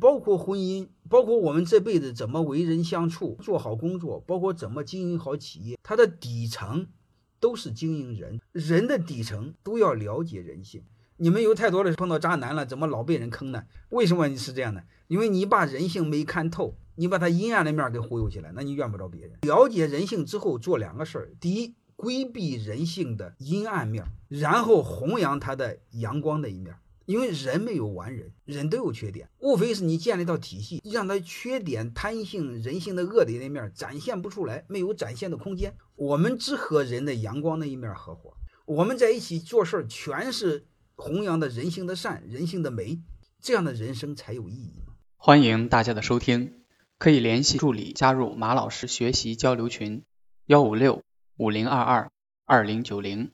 包括婚姻，包括我们这辈子怎么为人相处，做好工作，包括怎么经营好企业，它的底层都是经营人，人的底层都要了解人性。你们有太多的碰到渣男了，怎么老被人坑呢？为什么是这样的？因为你把人性没看透，你把他阴暗的面给忽悠起来，那你怨不着别人。了解人性之后，做两个事儿：第一，规避人性的阴暗面，然后弘扬他的阳光的一面。因为人没有完人，人都有缺点，无非是你建立一套体系，让他缺点、贪性、人性的恶劣的一面展现不出来，没有展现的空间。我们只和人的阳光那一面合伙，我们在一起做事儿，全是。弘扬的人性的善，人性的美，这样的人生才有意义欢迎大家的收听，可以联系助理加入马老师学习交流群：幺五六五零二二二零九零。